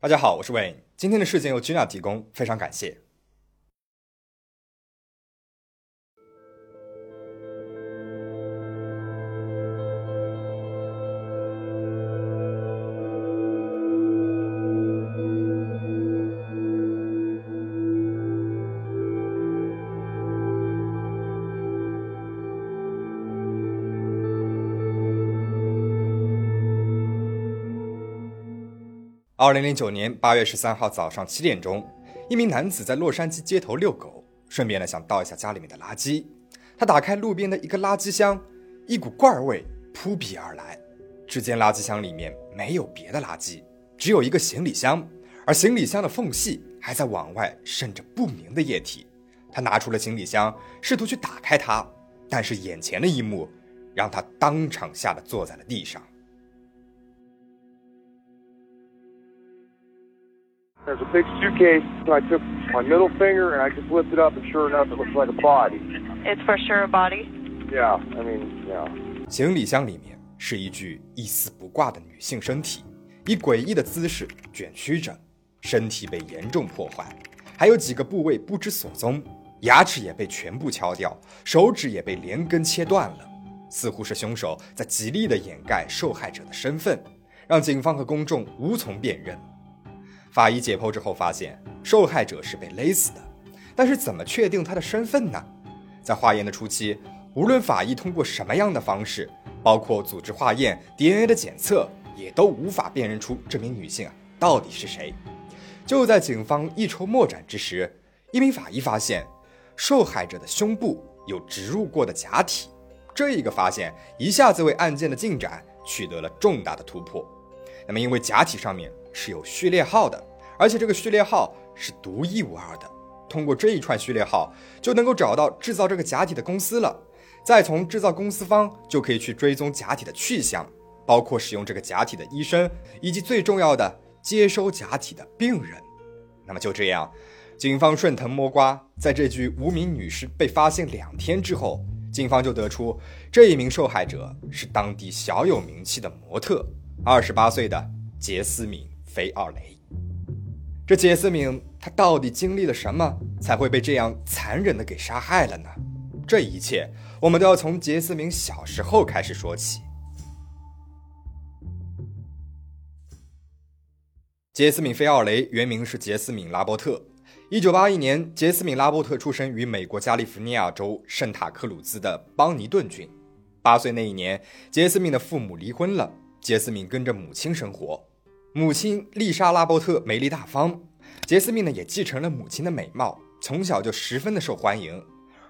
大家好，我是 Wayne。今天的事件由 Gina 提供，非常感谢。二零零九年八月十三号早上七点钟，一名男子在洛杉矶街头遛狗，顺便呢想倒一下家里面的垃圾。他打开路边的一个垃圾箱，一股怪味扑鼻而来。只见垃圾箱里面没有别的垃圾，只有一个行李箱，而行李箱的缝隙还在往外渗着不明的液体。他拿出了行李箱，试图去打开它，但是眼前的一幕让他当场吓得坐在了地上。There's a big suitcase. So I took my middle finger and I just lifted up, and sure enough, it looks like a body. It's for sure a body. Yeah, I mean, yeah. 行李箱里面是一具一丝不挂的女性身体，以诡异的姿势卷曲着，身体被严重破坏，还有几个部位不知所踪，牙齿也被全部敲掉，手指也被连根切断了，似乎是凶手在极力的掩盖受害者的身份，让警方和公众无从辨认。法医解剖之后发现，受害者是被勒死的，但是怎么确定他的身份呢？在化验的初期，无论法医通过什么样的方式，包括组织化验、DNA 的检测，也都无法辨认出这名女性啊到底是谁。就在警方一筹莫展之时，一名法医发现，受害者的胸部有植入过的假体，这一个发现一下子为案件的进展取得了重大的突破。那么，因为假体上面是有序列号的，而且这个序列号是独一无二的。通过这一串序列号，就能够找到制造这个假体的公司了。再从制造公司方就可以去追踪假体的去向，包括使用这个假体的医生，以及最重要的接收假体的病人。那么就这样，警方顺藤摸瓜，在这具无名女尸被发现两天之后，警方就得出这一名受害者是当地小有名气的模特。二十八岁的杰斯敏·菲奥雷，这杰斯敏她到底经历了什么，才会被这样残忍的给杀害了呢？这一切，我们都要从杰斯敏小时候开始说起。杰斯敏·菲奥雷原名是杰斯敏·拉波特。一九八一年，杰斯敏·拉波特出生于美国加利福尼亚州圣塔克鲁兹的邦尼顿郡。八岁那一年，杰斯敏的父母离婚了。杰斯敏跟着母亲生活，母亲丽莎·拉波特美丽大方，杰斯敏呢也继承了母亲的美貌，从小就十分的受欢迎。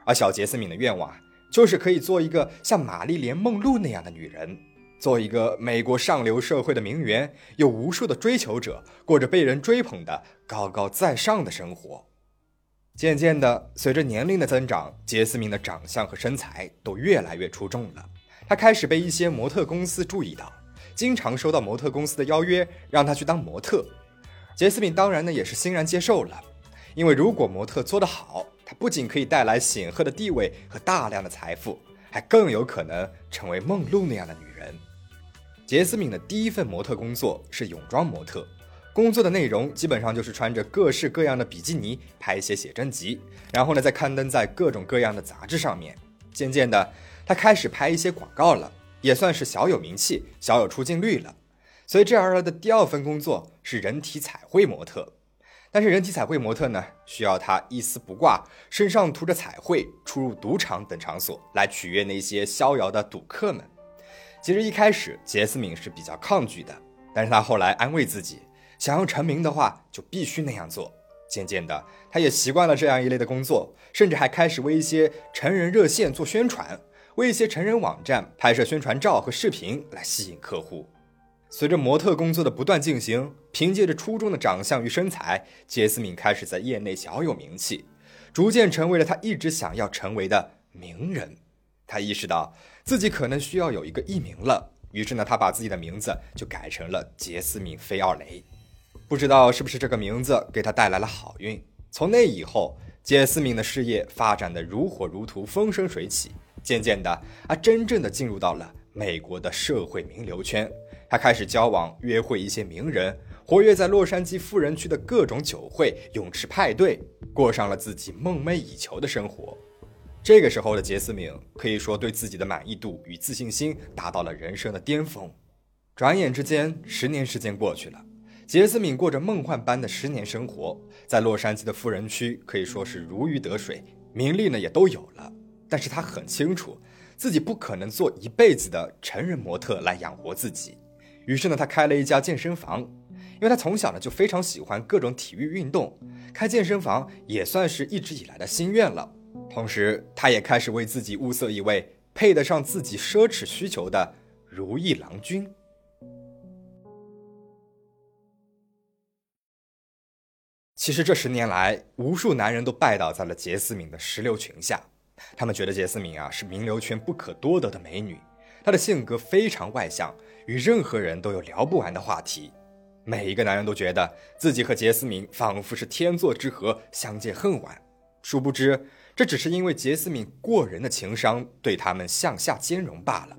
而小杰斯敏的愿望啊就是可以做一个像玛丽莲·梦露那样的女人，做一个美国上流社会的名媛，有无数的追求者，过着被人追捧的高高在上的生活。渐渐的，随着年龄的增长，杰斯敏的长相和身材都越来越出众了，她开始被一些模特公司注意到。经常收到模特公司的邀约，让他去当模特。杰斯敏当然呢也是欣然接受了，因为如果模特做得好，他不仅可以带来显赫的地位和大量的财富，还更有可能成为梦露那样的女人。杰斯敏的第一份模特工作是泳装模特，工作的内容基本上就是穿着各式各样的比基尼拍一些写真集，然后呢再刊登在各种各样的杂志上面。渐渐的，他开始拍一些广告了。也算是小有名气、小有出镜率了。随之而来的第二份工作是人体彩绘模特，但是人体彩绘模特呢，需要他一丝不挂，身上涂着彩绘，出入赌场等场所来取悦那些逍遥的赌客们。其实一开始杰斯敏是比较抗拒的，但是他后来安慰自己，想要成名的话就必须那样做。渐渐的，他也习惯了这样一类的工作，甚至还开始为一些成人热线做宣传。为一些成人网站拍摄宣传照和视频来吸引客户。随着模特工作的不断进行，凭借着出众的长相与身材，杰斯敏开始在业内小有名气，逐渐成为了他一直想要成为的名人。他意识到自己可能需要有一个艺名了，于是呢，他把自己的名字就改成了杰斯敏·菲奥雷。不知道是不是这个名字给他带来了好运，从那以后，杰斯敏的事业发展的如火如荼，风生水起。渐渐的，他，真正的进入到了美国的社会名流圈。他开始交往、约会一些名人，活跃在洛杉矶富人区的各种酒会、泳池派对，过上了自己梦寐以求的生活。这个时候的杰斯敏可以说对自己的满意度与自信心达到了人生的巅峰。转眼之间，十年时间过去了，杰斯敏过着梦幻般的十年生活，在洛杉矶的富人区可以说是如鱼得水，名利呢也都有了。但是他很清楚，自己不可能做一辈子的成人模特来养活自己。于是呢，他开了一家健身房，因为他从小呢就非常喜欢各种体育运动，开健身房也算是一直以来的心愿了。同时，他也开始为自己物色一位配得上自己奢侈需求的如意郎君。其实这十年来，无数男人都拜倒在了杰斯敏的石榴裙下。他们觉得杰斯敏啊是名流圈不可多得的美女，她的性格非常外向，与任何人都有聊不完的话题。每一个男人都觉得自己和杰斯敏仿佛是天作之合，相见恨晚。殊不知，这只是因为杰斯敏过人的情商对他们向下兼容罢了。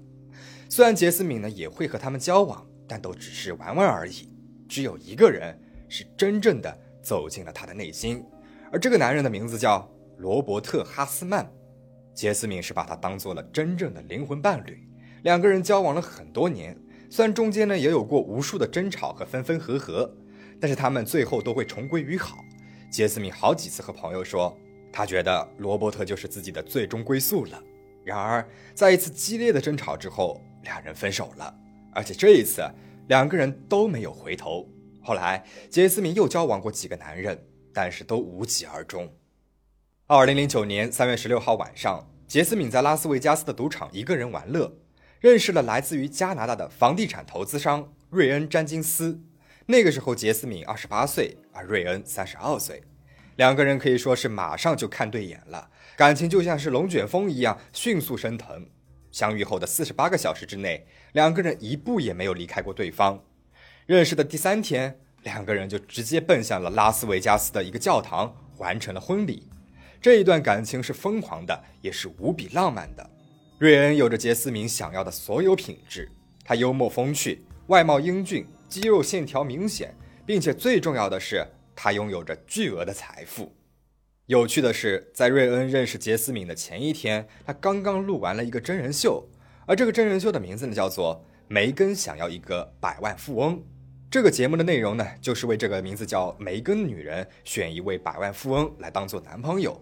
虽然杰斯敏呢也会和他们交往，但都只是玩玩而已。只有一个人是真正的走进了他的内心，而这个男人的名字叫罗伯特·哈斯曼。杰斯敏是把他当做了真正的灵魂伴侣，两个人交往了很多年，虽然中间呢也有过无数的争吵和分分合合，但是他们最后都会重归于好。杰斯敏好几次和朋友说，他觉得罗伯特就是自己的最终归宿了。然而，在一次激烈的争吵之后，两人分手了，而且这一次两个人都没有回头。后来，杰斯敏又交往过几个男人，但是都无疾而终。二零零九年三月十六号晚上，杰斯敏在拉斯维加斯的赌场一个人玩乐，认识了来自于加拿大的房地产投资商瑞恩·詹金斯。那个时候，杰斯敏二十八岁，而瑞恩三十二岁，两个人可以说是马上就看对眼了，感情就像是龙卷风一样迅速升腾。相遇后的四十八个小时之内，两个人一步也没有离开过对方。认识的第三天，两个人就直接奔向了拉斯维加斯的一个教堂，完成了婚礼。这一段感情是疯狂的，也是无比浪漫的。瑞恩有着杰斯敏想要的所有品质，他幽默风趣，外貌英俊，肌肉线条明显，并且最重要的是，他拥有着巨额的财富。有趣的是，在瑞恩认识杰斯敏的前一天，他刚刚录完了一个真人秀，而这个真人秀的名字呢，叫做《梅根想要一个百万富翁》。这个节目的内容呢，就是为这个名字叫梅根的女人选一位百万富翁来当做男朋友。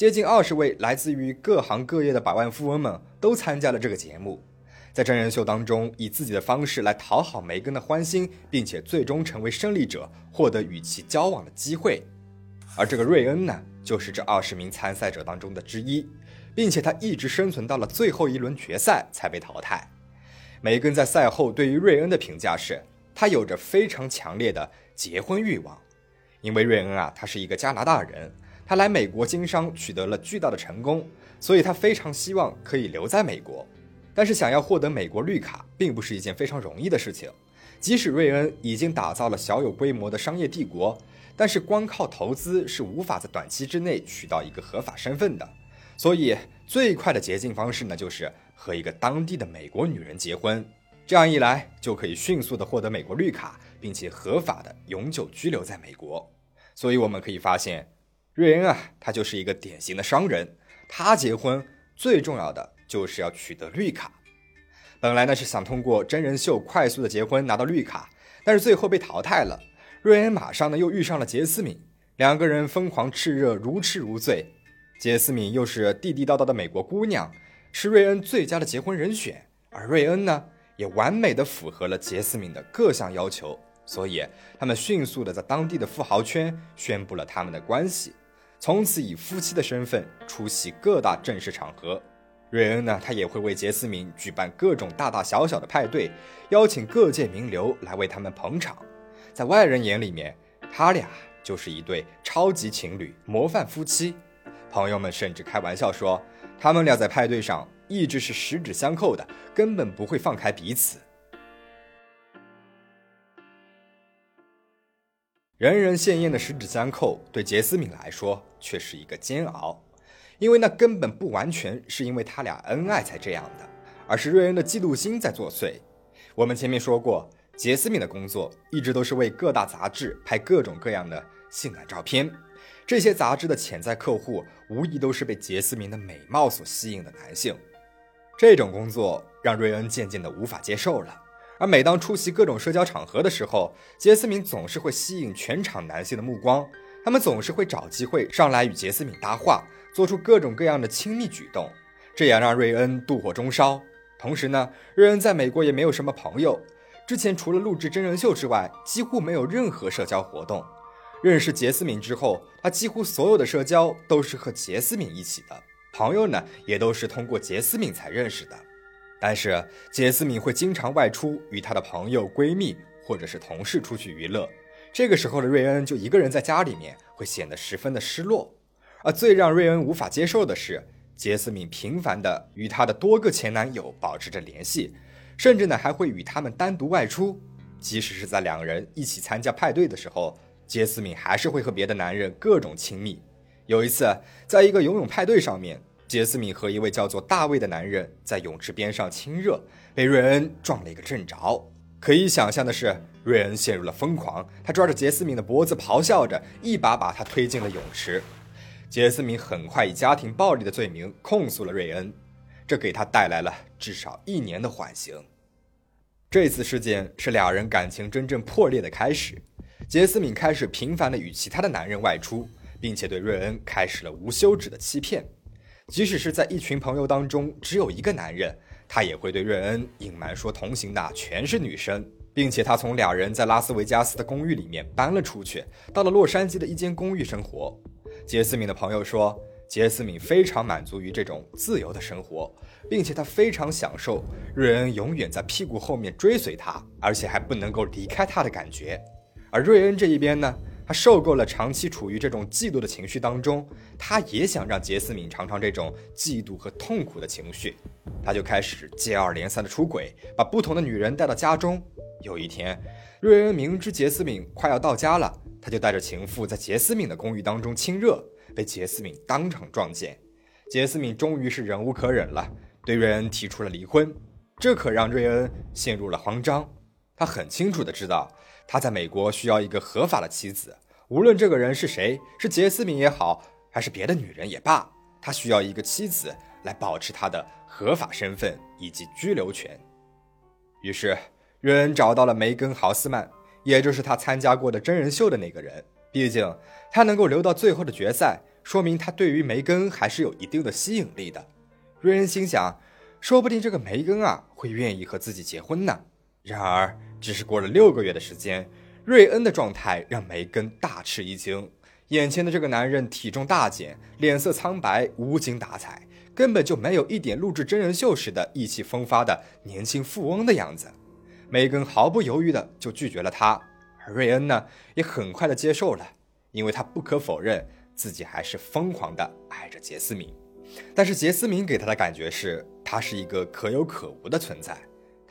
接近二十位来自于各行各业的百万富翁们都参加了这个节目，在真人秀当中，以自己的方式来讨好梅根的欢心，并且最终成为胜利者，获得与其交往的机会。而这个瑞恩呢，就是这二十名参赛者当中的之一，并且他一直生存到了最后一轮决赛才被淘汰。梅根在赛后对于瑞恩的评价是，他有着非常强烈的结婚欲望，因为瑞恩啊，他是一个加拿大人。他来美国经商取得了巨大的成功，所以他非常希望可以留在美国。但是想要获得美国绿卡并不是一件非常容易的事情。即使瑞恩已经打造了小有规模的商业帝国，但是光靠投资是无法在短期之内取到一个合法身份的。所以最快的捷径方式呢，就是和一个当地的美国女人结婚。这样一来就可以迅速的获得美国绿卡，并且合法的永久居留在美国。所以我们可以发现。瑞恩啊，他就是一个典型的商人。他结婚最重要的就是要取得绿卡。本来呢是想通过真人秀快速的结婚拿到绿卡，但是最后被淘汰了。瑞恩马上呢又遇上了杰斯敏，两个人疯狂炽热，如痴如醉。杰斯敏又是地地道道的美国姑娘，是瑞恩最佳的结婚人选。而瑞恩呢，也完美的符合了杰斯敏的各项要求，所以他们迅速的在当地的富豪圈宣布了他们的关系。从此以夫妻的身份出席各大正式场合，瑞恩呢，他也会为杰斯敏举办各种大大小小的派对，邀请各界名流来为他们捧场。在外人眼里面，他俩就是一对超级情侣、模范夫妻。朋友们甚至开玩笑说，他们俩在派对上一直是十指相扣的，根本不会放开彼此。人人羡艳的十指相扣，对杰斯敏来说却是一个煎熬，因为那根本不完全是因为他俩恩爱才这样的，而是瑞恩的嫉妒心在作祟。我们前面说过，杰斯敏的工作一直都是为各大杂志拍各种各样的性感照片，这些杂志的潜在客户无疑都是被杰斯敏的美貌所吸引的男性。这种工作让瑞恩渐渐的无法接受了。而每当出席各种社交场合的时候，杰斯敏总是会吸引全场男性的目光，他们总是会找机会上来与杰斯敏搭话，做出各种各样的亲密举动，这也让瑞恩妒火中烧。同时呢，瑞恩在美国也没有什么朋友。之前除了录制真人秀之外，几乎没有任何社交活动。认识杰斯敏之后，他几乎所有的社交都是和杰斯敏一起的，朋友呢也都是通过杰斯敏才认识的。但是杰斯敏会经常外出，与她的朋友、闺蜜或者是同事出去娱乐。这个时候的瑞恩就一个人在家里面，会显得十分的失落。而最让瑞恩无法接受的是，杰斯敏频繁的与她的多个前男友保持着联系。甚至呢，还会与他们单独外出，即使是在两人一起参加派对的时候，杰斯敏还是会和别的男人各种亲密。有一次，在一个游泳派对上面，杰斯敏和一位叫做大卫的男人在泳池边上亲热，被瑞恩撞了一个正着。可以想象的是，瑞恩陷入了疯狂，他抓着杰斯敏的脖子，咆哮着，一把把他推进了泳池。杰斯敏很快以家庭暴力的罪名控诉了瑞恩。这给他带来了至少一年的缓刑。这次事件是俩人感情真正破裂的开始。杰斯敏开始频繁的与其他的男人外出，并且对瑞恩开始了无休止的欺骗。即使是在一群朋友当中只有一个男人，他也会对瑞恩隐瞒说同行的全是女生，并且他从俩人在拉斯维加斯的公寓里面搬了出去，到了洛杉矶的一间公寓生活。杰斯敏的朋友说。杰斯敏非常满足于这种自由的生活，并且他非常享受瑞恩永远在屁股后面追随他，而且还不能够离开他的感觉。而瑞恩这一边呢，他受够了长期处于这种嫉妒的情绪当中，他也想让杰斯敏尝尝这种嫉妒和痛苦的情绪，他就开始接二连三的出轨，把不同的女人带到家中。有一天，瑞恩明知杰斯敏快要到家了，他就带着情妇在杰斯敏的公寓当中亲热。被杰斯敏当场撞见，杰斯敏终于是忍无可忍了，对瑞恩提出了离婚。这可让瑞恩陷入了慌张。他很清楚的知道，他在美国需要一个合法的妻子，无论这个人是谁，是杰斯敏也好，还是别的女人也罢，他需要一个妻子来保持他的合法身份以及居留权。于是，瑞恩找到了梅根·豪斯曼，也就是他参加过的真人秀的那个人。毕竟，他能够留到最后的决赛，说明他对于梅根还是有一定的吸引力的。瑞恩心想，说不定这个梅根啊会愿意和自己结婚呢。然而，只是过了六个月的时间，瑞恩的状态让梅根大吃一惊。眼前的这个男人体重大减，脸色苍白，无精打采，根本就没有一点录制真人秀时的意气风发的年轻富翁的样子。梅根毫不犹豫的就拒绝了他。而瑞恩呢，也很快的接受了，因为他不可否认自己还是疯狂的爱着杰斯敏。但是杰斯敏给他的感觉是，他是一个可有可无的存在。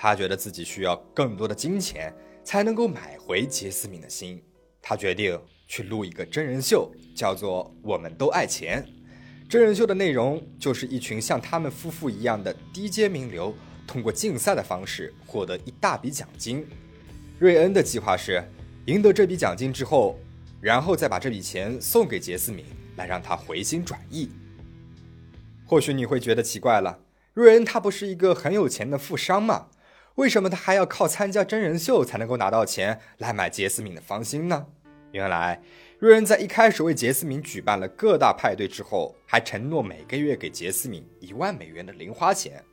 他觉得自己需要更多的金钱才能够买回杰斯敏的心。他决定去录一个真人秀，叫做《我们都爱钱》。真人秀的内容就是一群像他们夫妇一样的低阶名流，通过竞赛的方式获得一大笔奖金。瑞恩的计划是。赢得这笔奖金之后，然后再把这笔钱送给杰斯敏，来让他回心转意。或许你会觉得奇怪了，瑞恩他不是一个很有钱的富商吗？为什么他还要靠参加真人秀才能够拿到钱来买杰斯敏的芳心呢？原来，瑞恩在一开始为杰斯敏举办了各大派对之后，还承诺每个月给杰斯敏一万美元的零花钱，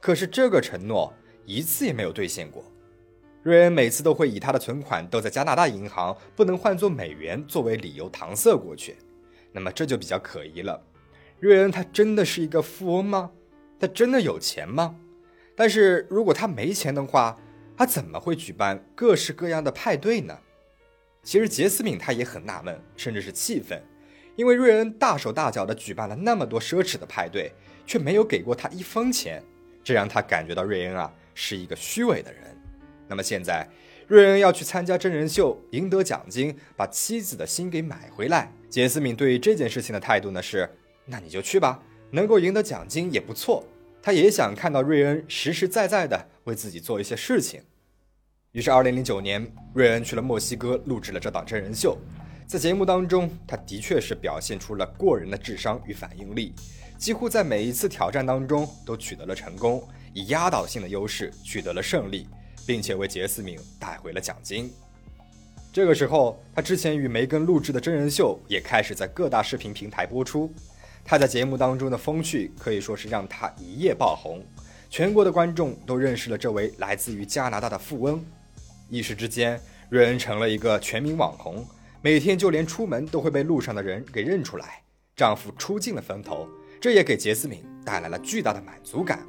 可是这个承诺一次也没有兑现过。瑞恩每次都会以他的存款都在加拿大银行，不能换作美元作为理由搪塞过去，那么这就比较可疑了。瑞恩他真的是一个富翁吗？他真的有钱吗？但是如果他没钱的话，他怎么会举办各式各样的派对呢？其实杰斯敏他也很纳闷，甚至是气愤，因为瑞恩大手大脚的举办了那么多奢侈的派对，却没有给过他一分钱，这让他感觉到瑞恩啊是一个虚伪的人。那么现在，瑞恩要去参加真人秀，赢得奖金，把妻子的心给买回来。杰斯敏对于这件事情的态度呢是：那你就去吧，能够赢得奖金也不错。他也想看到瑞恩实实在在的为自己做一些事情。于是，2009年，瑞恩去了墨西哥录制了这档真人秀。在节目当中，他的确是表现出了过人的智商与反应力，几乎在每一次挑战当中都取得了成功，以压倒性的优势取得了胜利，并且为杰斯敏带回了奖金。这个时候，他之前与梅根录制的真人秀也开始在各大视频平台播出。他在节目当中的风趣可以说是让他一夜爆红，全国的观众都认识了这位来自于加拿大的富翁。一时之间，瑞恩成了一个全民网红，每天就连出门都会被路上的人给认出来。丈夫出尽了风头，这也给杰斯敏带来了巨大的满足感。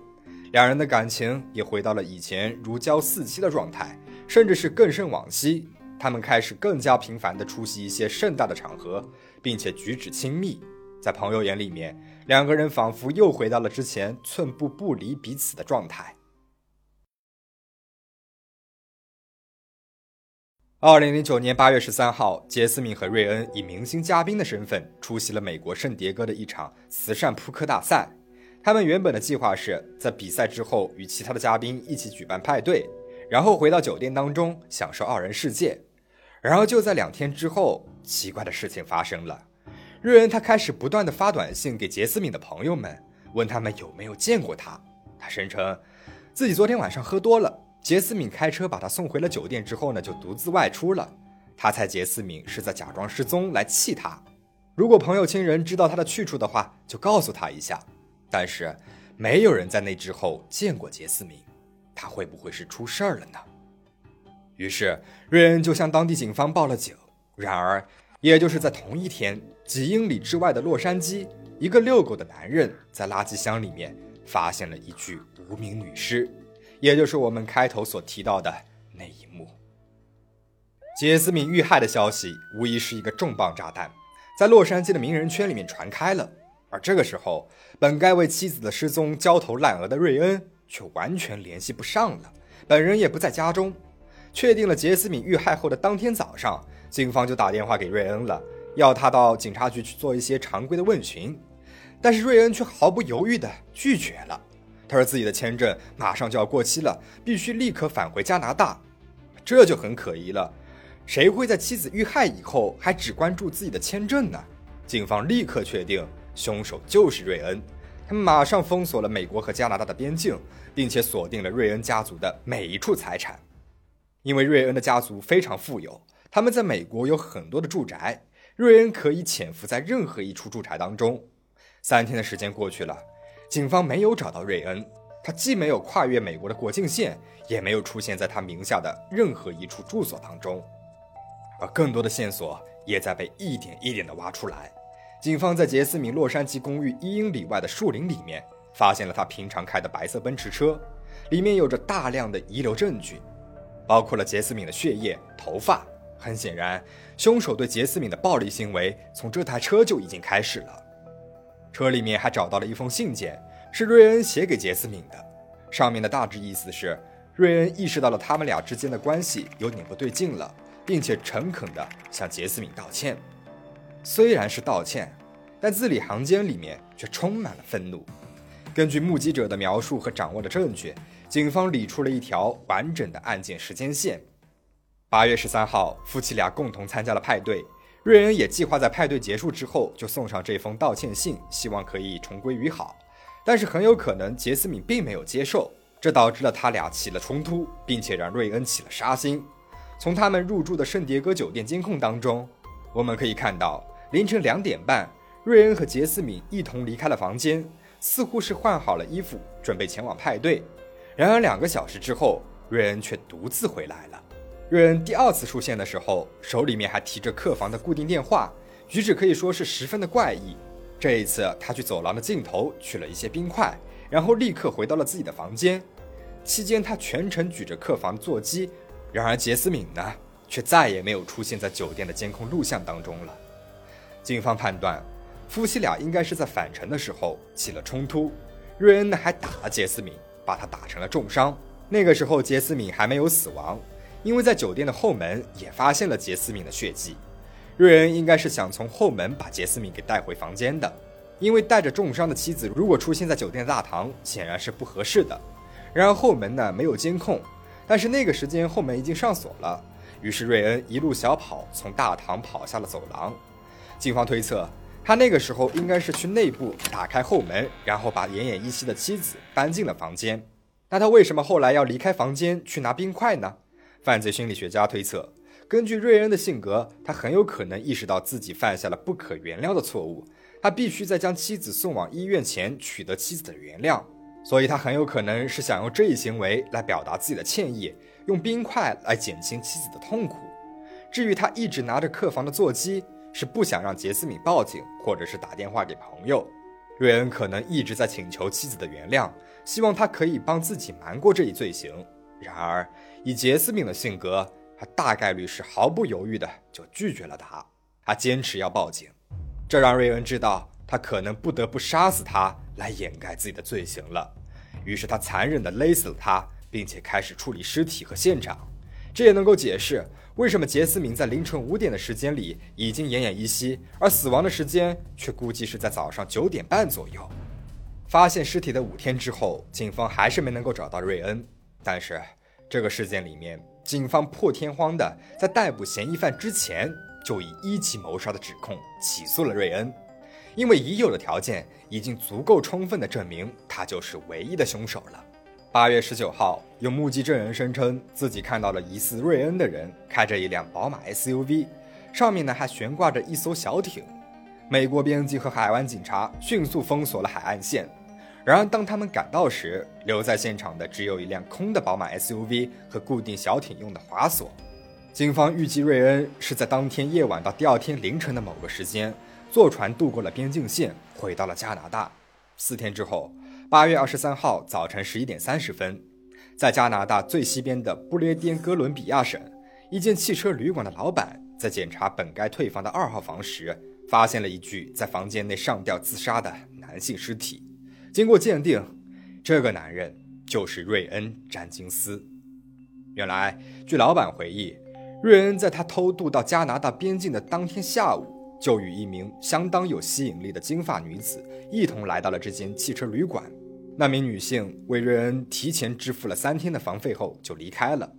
两人的感情也回到了以前如胶似漆的状态，甚至是更胜往昔。他们开始更加频繁地出席一些盛大的场合，并且举止亲密。在朋友眼里面，两个人仿佛又回到了之前寸步不离彼此的状态。二零零九年八月十三号，杰斯敏和瑞恩以明星嘉宾的身份出席了美国圣迭戈的一场慈善扑克大赛。他们原本的计划是在比赛之后与其他的嘉宾一起举办派对，然后回到酒店当中享受二人世界。然而，就在两天之后，奇怪的事情发生了。瑞恩他开始不断的发短信给杰斯敏的朋友们，问他们有没有见过他。他声称自己昨天晚上喝多了，杰斯敏开车把他送回了酒店之后呢，就独自外出了。他猜杰斯敏是在假装失踪来气他。如果朋友亲人知道他的去处的话，就告诉他一下。但是没有人在那之后见过杰斯敏，他会不会是出事儿了呢？于是，瑞恩就向当地警方报了警。然而，也就是在同一天，几英里之外的洛杉矶，一个遛狗的男人在垃圾箱里面发现了一具无名女尸，也就是我们开头所提到的那一幕。杰斯敏遇害的消息无疑是一个重磅炸弹，在洛杉矶的名人圈里面传开了。而这个时候，本该为妻子的失踪焦头烂额的瑞恩却完全联系不上了，本人也不在家中。确定了杰斯敏遇害后的当天早上，警方就打电话给瑞恩了，要他到警察局去做一些常规的问询。但是瑞恩却毫不犹豫地拒绝了。他说自己的签证马上就要过期了，必须立刻返回加拿大。这就很可疑了，谁会在妻子遇害以后还只关注自己的签证呢？警方立刻确定凶手就是瑞恩，他们马上封锁了美国和加拿大的边境，并且锁定了瑞恩家族的每一处财产。因为瑞恩的家族非常富有，他们在美国有很多的住宅，瑞恩可以潜伏在任何一处住宅当中。三天的时间过去了，警方没有找到瑞恩，他既没有跨越美国的国境线，也没有出现在他名下的任何一处住所当中。而更多的线索也在被一点一点的挖出来。警方在杰斯敏洛杉矶公寓一英里外的树林里面，发现了他平常开的白色奔驰车，里面有着大量的遗留证据。包括了杰斯敏的血液、头发。很显然，凶手对杰斯敏的暴力行为从这台车就已经开始了。车里面还找到了一封信件，是瑞恩写给杰斯敏的。上面的大致意思是，瑞恩意识到了他们俩之间的关系有点不对劲了，并且诚恳地向杰斯敏道歉。虽然是道歉，但字里行间里面却充满了愤怒。根据目击者的描述和掌握的证据。警方理出了一条完整的案件时间线。八月十三号，夫妻俩共同参加了派对，瑞恩也计划在派对结束之后就送上这封道歉信，希望可以重归于好。但是很有可能杰斯敏并没有接受，这导致了他俩起了冲突，并且让瑞恩起了杀心。从他们入住的圣迭戈酒店监控当中，我们可以看到凌晨两点半，瑞恩和杰斯敏一同离开了房间，似乎是换好了衣服，准备前往派对。然而两个小时之后，瑞恩却独自回来了。瑞恩第二次出现的时候，手里面还提着客房的固定电话，举止可以说是十分的怪异。这一次，他去走廊的尽头取了一些冰块，然后立刻回到了自己的房间。期间，他全程举着客房座机。然而杰斯敏呢，却再也没有出现在酒店的监控录像当中了。警方判断，夫妻俩应该是在返程的时候起了冲突。瑞恩呢，还打了杰斯敏。把他打成了重伤。那个时候，杰斯敏还没有死亡，因为在酒店的后门也发现了杰斯敏的血迹。瑞恩应该是想从后门把杰斯敏给带回房间的，因为带着重伤的妻子如果出现在酒店大堂，显然是不合适的。然而后门呢没有监控，但是那个时间后门已经上锁了，于是瑞恩一路小跑从大堂跑下了走廊。警方推测，他那个时候应该是去内部打开后门，然后把奄奄一息的妻子搬进了房间。那他为什么后来要离开房间去拿冰块呢？犯罪心理学家推测，根据瑞恩的性格，他很有可能意识到自己犯下了不可原谅的错误，他必须在将妻子送往医院前取得妻子的原谅，所以他很有可能是想用这一行为来表达自己的歉意，用冰块来减轻妻子的痛苦。至于他一直拿着客房的座机，是不想让杰斯敏报警，或者是打电话给朋友。瑞恩可能一直在请求妻子的原谅，希望他可以帮自己瞒过这一罪行。然而，以杰斯敏的性格，他大概率是毫不犹豫的就拒绝了他。他坚持要报警，这让瑞恩知道他可能不得不杀死他来掩盖自己的罪行了。于是他残忍地勒死了他，并且开始处理尸体和现场。这也能够解释为什么杰斯敏在凌晨五点的时间里已经奄奄一息，而死亡的时间却估计是在早上九点半左右。发现尸体的五天之后，警方还是没能够找到瑞恩。但是，这个事件里面，警方破天荒的在逮捕嫌疑犯之前，就以一级谋杀的指控起诉了瑞恩，因为已有的条件已经足够充分的证明他就是唯一的凶手了。八月十九号，有目击证人声称自己看到了疑似瑞恩的人开着一辆宝马 SUV，上面呢还悬挂着一艘小艇。美国边境和海湾警察迅速封锁了海岸线。然而，当他们赶到时，留在现场的只有一辆空的宝马 SUV 和固定小艇用的滑索。警方预计瑞恩是在当天夜晚到第二天凌晨的某个时间坐船渡过了边境线，回到了加拿大。四天之后，八月二十三号早晨十一点三十分，在加拿大最西边的不列颠哥伦比亚省，一间汽车旅馆的老板在检查本该退房的二号房时，发现了一具在房间内上吊自杀的男性尸体。经过鉴定，这个男人就是瑞恩·詹金斯。原来，据老板回忆，瑞恩在他偷渡到加拿大边境的当天下午，就与一名相当有吸引力的金发女子一同来到了这间汽车旅馆。那名女性为瑞恩提前支付了三天的房费后就离开了。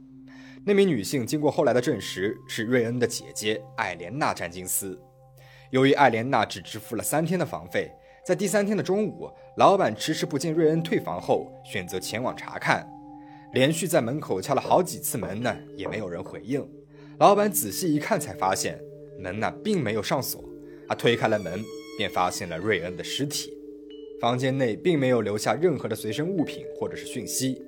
那名女性经过后来的证实是瑞恩的姐姐艾莲娜·詹金斯。由于艾莲娜只支付了三天的房费。在第三天的中午，老板迟迟不见瑞恩退房后，选择前往查看，连续在门口敲了好几次门呢，也没有人回应。老板仔细一看，才发现门呢并没有上锁。他推开了门，便发现了瑞恩的尸体。房间内并没有留下任何的随身物品或者是讯息，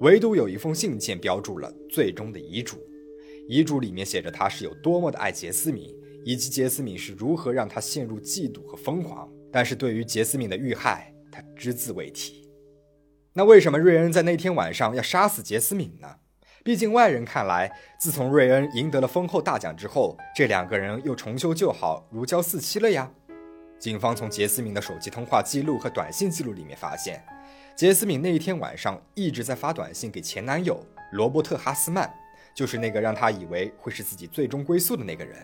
唯独有一封信件标注了最终的遗嘱。遗嘱里面写着他是有多么的爱杰斯敏，以及杰斯敏是如何让他陷入嫉妒和疯狂。但是对于杰斯敏的遇害，他只字未提。那为什么瑞恩在那天晚上要杀死杰斯敏呢？毕竟外人看来，自从瑞恩赢得了丰厚大奖之后，这两个人又重修旧好，如胶似漆了呀。警方从杰斯敏的手机通话记录和短信记录里面发现，杰斯敏那一天晚上一直在发短信给前男友罗伯特·哈斯曼，就是那个让他以为会是自己最终归宿的那个人。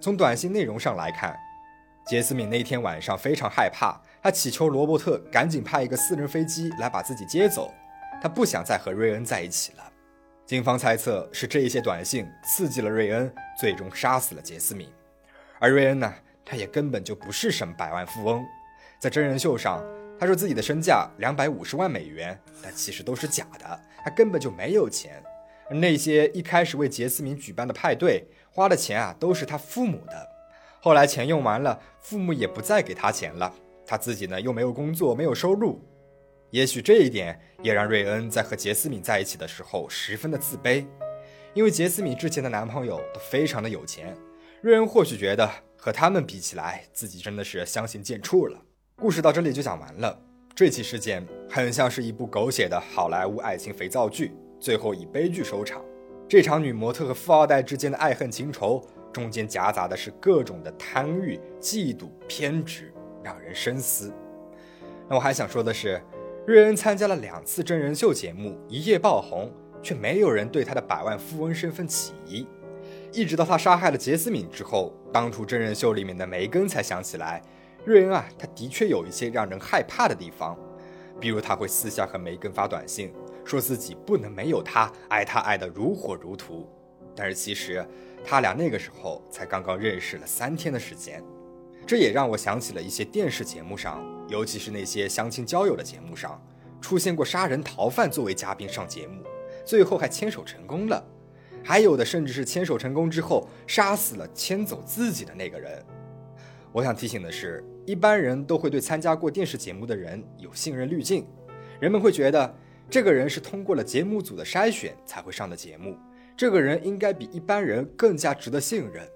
从短信内容上来看。杰斯敏那天晚上非常害怕，他祈求罗伯特赶紧派一个私人飞机来把自己接走，他不想再和瑞恩在一起了。警方猜测是这一些短信刺激了瑞恩，最终杀死了杰斯敏。而瑞恩呢，他也根本就不是什么百万富翁，在真人秀上他说自己的身价两百五十万美元，但其实都是假的，他根本就没有钱。而那些一开始为杰斯敏举办的派对花的钱啊，都是他父母的。后来钱用完了，父母也不再给他钱了，他自己呢又没有工作，没有收入，也许这一点也让瑞恩在和杰斯敏在一起的时候十分的自卑，因为杰斯敏之前的男朋友都非常的有钱，瑞恩或许觉得和他们比起来，自己真的是相形见绌了。故事到这里就讲完了，这起事件很像是一部狗血的好莱坞爱情肥皂剧，最后以悲剧收场。这场女模特和富二代之间的爱恨情仇。中间夹杂的是各种的贪欲、嫉妒、偏执，让人深思。那我还想说的是，瑞恩参加了两次真人秀节目，一夜爆红，却没有人对他的百万富翁身份起疑。一直到他杀害了杰斯敏之后，当初真人秀里面的梅根才想起来，瑞恩啊，他的确有一些让人害怕的地方，比如他会私下和梅根发短信，说自己不能没有他，爱他爱得如火如荼。但是其实，他俩那个时候才刚刚认识了三天的时间。这也让我想起了一些电视节目上，尤其是那些相亲交友的节目上，出现过杀人逃犯作为嘉宾上节目，最后还牵手成功了。还有的甚至是牵手成功之后，杀死了牵走自己的那个人。我想提醒的是，一般人都会对参加过电视节目的人有信任滤镜，人们会觉得这个人是通过了节目组的筛选才会上的节目，这个人应该比一般人更加值得信任。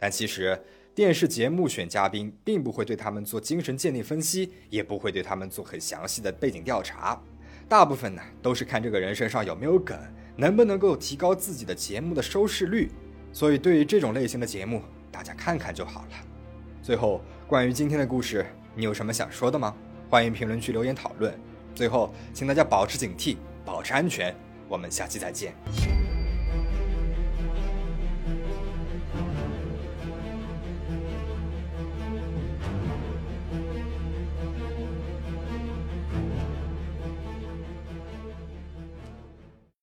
但其实，电视节目选嘉宾，并不会对他们做精神鉴定分析，也不会对他们做很详细的背景调查。大部分呢，都是看这个人身上有没有梗，能不能够提高自己的节目的收视率。所以，对于这种类型的节目，大家看看就好了。最后，关于今天的故事，你有什么想说的吗？欢迎评论区留言讨论。最后，请大家保持警惕，保持安全。我们下期再见。